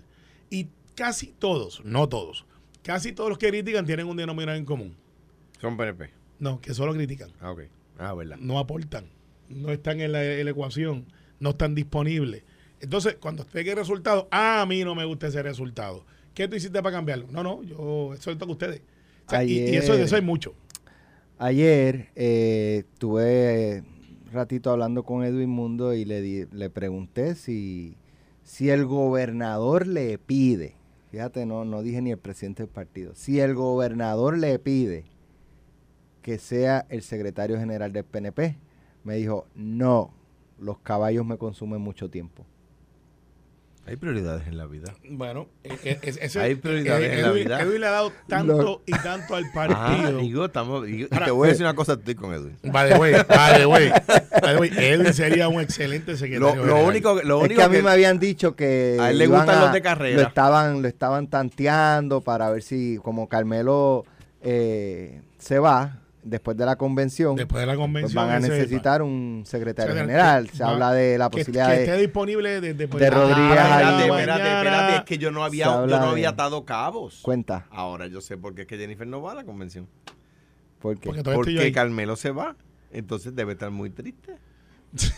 Y casi todos, no todos, casi todos los que critican tienen un denominador en común. Son PNP. No, que solo critican Ah, ok. Ah, verdad. no aportan, no están en la, en la ecuación, no están disponibles. Entonces, cuando usted el resultado, ah, a mí no me gusta ese resultado. ¿Qué tú hiciste para cambiarlo? No, no, yo, eso le toca a ustedes. O sea, y, y eso, eso hay mucho. Ayer eh, tuve un ratito hablando con Edwin Mundo y le, di- le pregunté si, si el gobernador le pide, fíjate, no, no dije ni el presidente del partido, si el gobernador le pide que sea el secretario general del PNP, me dijo, no, los caballos me consumen mucho tiempo. Hay prioridades en la vida. Bueno, eh, eh, es- ese- Hay prioridades en la vida. Edwin le ha dado tanto Lo- y tanto al Ah, partido. digo, estamos, digo- Ahora, te voy a decir una cosa, estoy con Edwin. Way, by the way, Edwin sería un excelente secretario. Lo, lo único, lo es único que a mí me habían dicho que A él le gustan los de carrera. Lo estaban, lo estaban tanteando para ver si, como Carmelo eh, se va después de la convención, Después de la pues convención. van a necesitar un secretario O sea, general. que- Se va- habla de la que- posibilidad que de... esté disponible desde pues, de Rodríguez a la ahí. Espérate, espérate, espérate, es que yo no había, yo no de- había atado cabos. Cuenta, Ahora yo sé por qué es que Jennifer no va a la convención. porque Porque. Carmelo se va. Entonces debe estar muy triste.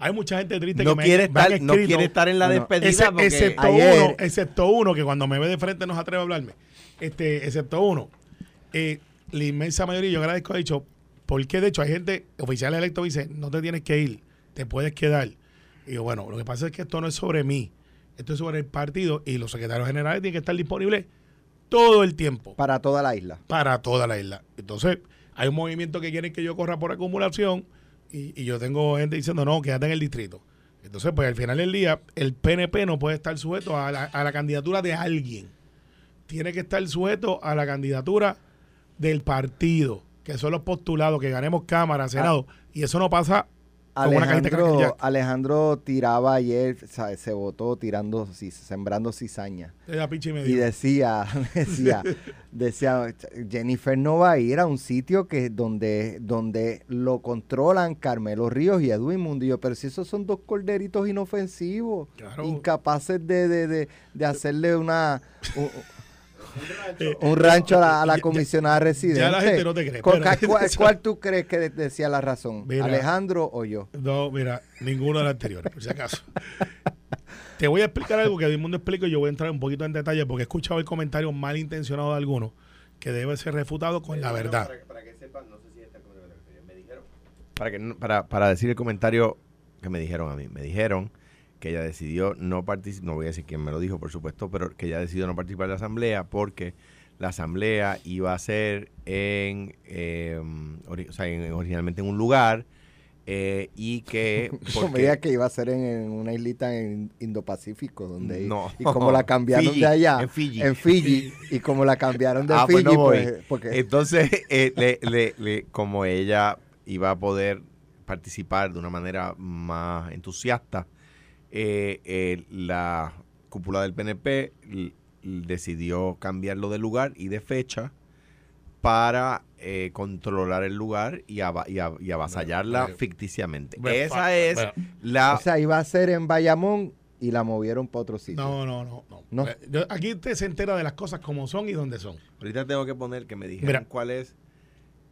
Hay mucha gente triste No que me, quiere, estar, no quiere estar en la despedida ese- porque... excepto Ayer- uno, excepto uno que cuando me ve de frente no se atreve a hablarme. Este, excepto uno. Eh, la inmensa mayoría, yo agradezco, ha dicho, porque de hecho hay gente, oficiales electos dicen, no te tienes que ir, te puedes quedar. Y yo, bueno, lo que pasa es que esto no es sobre mí, esto es sobre el partido y los secretarios generales tienen que estar disponibles todo el tiempo para toda la isla. para toda la isla. Entonces, hay un movimiento que quieren que yo corra por acumulación y, y yo tengo gente diciendo, no, quédate en el distrito. Entonces, pues al final del día, el PNP no puede estar sujeto a la, a la candidatura de alguien. Tiene que estar sujeto a la candidatura del partido, que son los postulados, que ganemos Cámara, Senado. y eso no pasa Alejandro. Alejandro tiraba ayer, se votó tirando, sembrando cizaña. Y decía, decía, decía, Jennifer no va a ir a un sitio que donde, donde lo controlan Carmelo Ríos y Edwin Mundillo, pero si esos son dos corderitos inofensivos, Claro. incapaces de, de, de, de hacerle una un, rancho a la, a la ya- comisionada residente. ya la gente no te cree, ¿Cuál, pero- cuál- cuál tú crees que de- decía la razón? Mira. ¿Alejandro o yo? No, mira, ninguno de los anteriores, por si acaso. Te voy a explicar algo que todo el mundo explica y yo voy a entrar un poquito en detalle porque he escuchado el comentario malintencionado de algunos que debe ser refutado con la verdad. Para, que, no- para, para decir el comentario que me dijeron a mí. Me dijeron que ella decidió no participar, no voy a decir quién me lo dijo, por supuesto, pero que ella decidió no participar de la asamblea porque la asamblea iba a ser en, eh, o sea, en- originalmente en un lugar eh, y que... Yo porque- que iba a ser en, en una islita en Indo-Pacífico, donde No. y como la cambiaron Fiji, de allá, en Fiji. Fiji, y como la cambiaron de Ah, Fiji, pues no voy. pues, porque Entonces, eh, le- le- le- como ella iba a poder participar de una manera más entusiasta, eh, eh, la cúpula del PNP decidió cambiarlo de lugar y de fecha para eh, controlar el lugar y, avasallarla Bueno, ficticiamente. bueno, Esa es bueno. la... o sea, iba a ser en Bayamón y la movieron para otro sitio. No, no, no. no. No. Eh, yo- aquí usted se entera de las cosas como son y dónde son. Ahorita tengo que poner que me dijeron Mira. cuál es,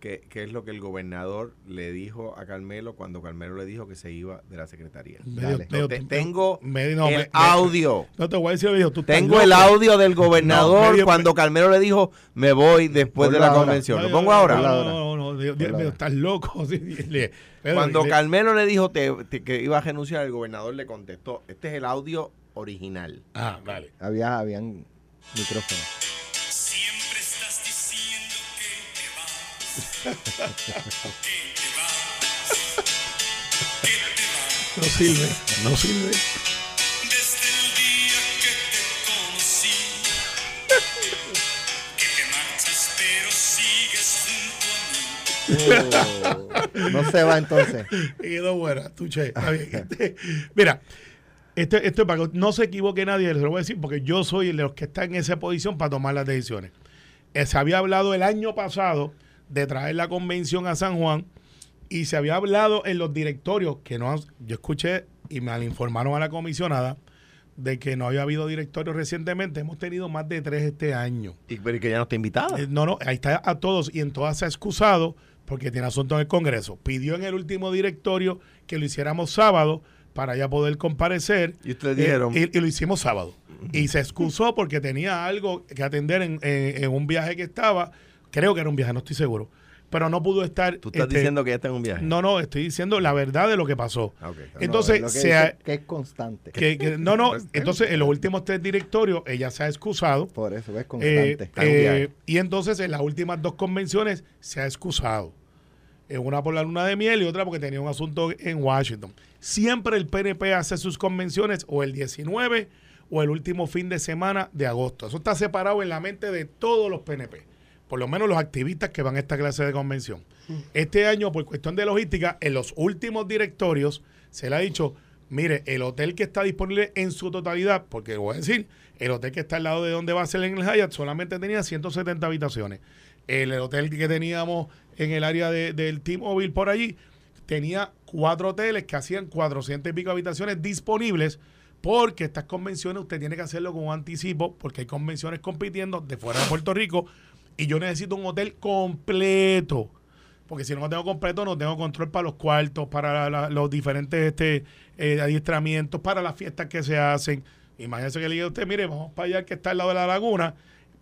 qué, qué es lo que el gobernador le dijo a Carmelo cuando Carmelo le dijo que se iba de la secretaría. Medio- Dale. medio- Te- tengo medio- no, el me- audio. No te voy a decir, dijo, tú Tengo el audio del gobernador No, medio- cuando Carmelo le dijo, me voy después de la convención. ¿Lo pongo ahora? No, no, no, no, Dios, estás loco. Cuando le- Carmelo le dijo te- te- que iba a renunciar, el gobernador le contestó, este es el audio original. Ah, dale. Había, habían micrófonos. No sirve, no sirve. Desde el día que te conocí, que te marchas pero sigues junto a mí. No se va entonces. Y quedó buena, tuche. Está bien. Este, mira, este, esto es para que no se equivoque nadie, se lo voy a decir, porque yo soy el de los que está en esa posición para tomar las decisiones. Eh, se había hablado el año pasado de traer la convención a San Juan y se había hablado en los directorios que no yo escuché y me informaron a la comisionada de que no había habido directorio recientemente. Hemos tenido más de tres este año. Y, pero que ya no está invitada. Eh, no, no, ahí está a todos y en todas se ha excusado porque tiene asunto en el Congreso. Pidió en el último directorio que lo hiciéramos sábado para ya poder comparecer. Y ustedes Eh, dijeron- y, y lo hicimos sábado. Y se excusó porque tenía algo que atender en, en- en un viaje que estaba. Creo que era un viaje, no estoy seguro. Pero no pudo estar. Tú estás este, diciendo que ya está en un viaje. No, no, estoy diciendo la verdad de lo que pasó. Entonces, No, lo que se dice ha- que es constante. que- que- no, no, entonces en los últimos tres directorios ella se ha excusado. Por eso es Eh, constante. Eh, y entonces en las últimas dos convenciones se ha excusado. Eh, una por la luna de miel y otra porque tenía un asunto en Washington. Siempre el PNP hace sus convenciones o el 19 o el último fin de semana de agosto. Eso está separado en la mente de todos los PNP. Por lo menos los activistas que van a esta clase de convención. Este año, por cuestión de logística, en los últimos directorios se le ha dicho, mire, el hotel que está disponible en su totalidad, porque voy a decir, el hotel que está al lado de donde va a ser en el Hyatt solamente tenía 170 habitaciones. El hotel que teníamos en el área de- del T-Mobile por allí tenía cuatro hoteles que hacían 400 y pico habitaciones disponibles porque estas convenciones usted tiene que hacerlo con un anticipo porque hay convenciones compitiendo de fuera de Puerto Rico y yo necesito un hotel completo porque si no lo tengo completo no tengo control para los cuartos, para los diferentes este, eh, adiestramientos, para las fiestas que se hacen. Imagínese que le diga a usted, mire, vamos para allá que está al lado de la laguna,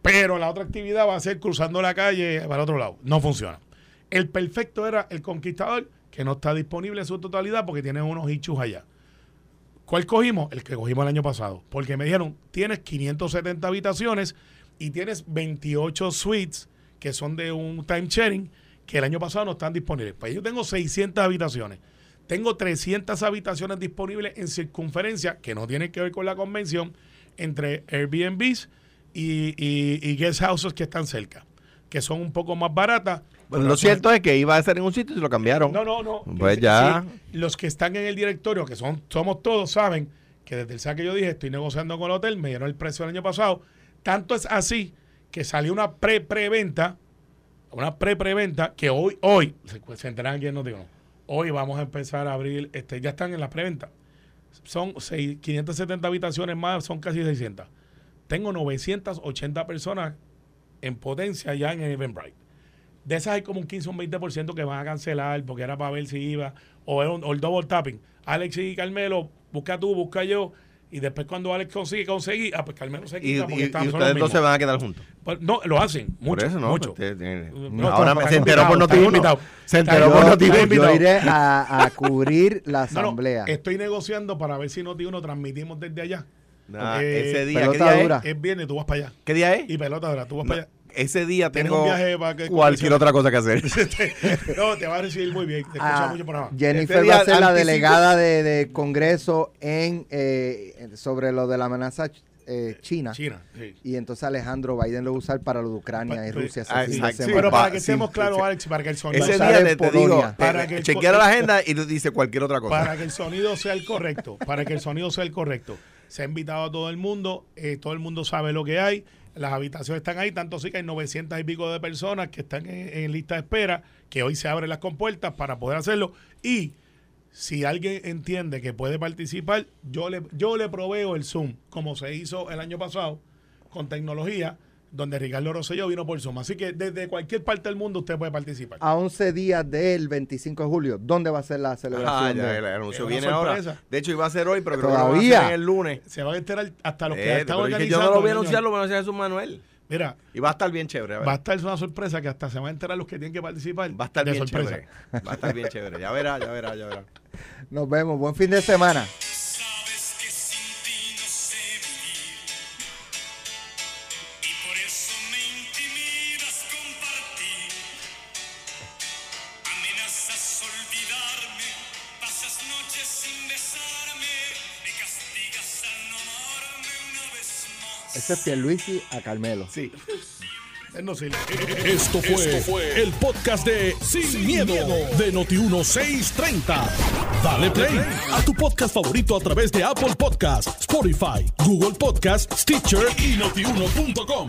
pero la otra actividad va a ser cruzando la calle para el otro lado. No funciona. El perfecto era el conquistador, que no está disponible en su totalidad porque tiene unos hichos allá. ¿Cuál cogimos? El que cogimos el año pasado. Porque me dijeron, tienes 570 habitaciones y tienes 28 suites que son de un time sharing que el año pasado no están disponibles. Pues yo tengo 600 habitaciones. Tengo 300 habitaciones disponibles en circunferencia que no tienen que ver con la convención entre Airbnbs y, y, y guest houses que están cerca, que son un poco más baratas. Bueno, lo cierto es que iba a ser en un sitio y se lo cambiaron. no, no, no. Pues ya. sí, los que están en el directorio, que son somos todos, saben que desde el saque que yo dije, estoy negociando con el hotel, me dieron el precio el año pasado. Tanto es así que salió una pre-preventa, una pre-preventa que hoy, hoy, se, se enteran aquí en Notiuno, hoy vamos a empezar a abrir, este, ya están en la preventa. Son seis- 570 habitaciones más, son casi 600. Tengo 980 personas en potencia ya en el Eventbrite. De esas hay como un 15 o un 20% que van a cancelar porque era para ver si iba. O, un- o el double tapping. Alex y Carmelo, busca tú, busca yo. Y después cuando Alex consigue conseguir, ah, pues Carmelo se Y, quita y- porque y están- los ustedes dos se van a quedar juntos. Pues, no, lo hacen. Mucho, por eso, ¿no? mucho. Ustedes tienen- No, ahora se enteró por invitados, están Noti1. invitados. Se enteró por invitados, Noti1. están Yo iré a, a cubrir la no, asamblea. estoy negociando para ver si Noti1 transmitimos desde allá. Nah, Porque ese día, ¿qué día dura. es? Es viernes, tú vas para allá. ¿Qué día es? Y pelota dura, tú vas No, para allá. Ese día tengo un viaje para que- cualquier otra cosa que hacer. no, te va a recibir muy bien. Te Ah, mucho programa. Jennifer Este va a ser la delegada de, de Congreso en eh, sobre lo de la amenaza eh, China. China, sí. Y entonces Alejandro Biden lo va a usar para lo de Ucrania y Rusia. ese ah, sí. Pero pa- para que sí, estemos sí, claros, sí. Alex, para que el sonido Ese día le te digo, Para que chequear la agenda y dice cualquier otra cosa. para que el sonido sea el correcto, para que el sonido sea el correcto. Se ha invitado a todo el mundo, eh, todo el mundo sabe lo que hay, las habitaciones están ahí, tanto sí que hay 900 y pico de personas que están en, en lista de espera, que hoy se abren las compuertas para poder hacerlo. Y si alguien entiende que puede participar, yo le, yo le proveo el Zoom, como se hizo el año pasado, con tecnología, donde Ricardo Rosselló vino por Zoom. Así que desde cualquier parte del mundo usted puede participar. A 11 días del 25 de julio, ¿dónde va a ser la celebración? Ah, ya, de- el anuncio viene ahora. sorpresa. De hecho, iba a ser hoy, pero creo que lo Todavía. a el lunes. Se van a enterar hasta los que Eh, están es que organizando. yo no lo voy a anunciar, lo voy a anunciar Jesús Manuel. Mira, Y va a estar bien chévere. a ver. va a estar una sorpresa que hasta se van a enterar los que tienen que participar. Va a estar de bien sorpresa. chévere. Va a estar bien chévere. Ya verá, ya verá, ya verá. Nos vemos. Buen fin de semana. Ese es Pierluisi a Carmelo. Sí. Él no sirve. Esto fue, el podcast de Sin, miedo, de Noti1630. Dale play a tu podcast favorito a través de Apple Podcasts, Spotify, Google Podcasts, Stitcher y notiuno.com.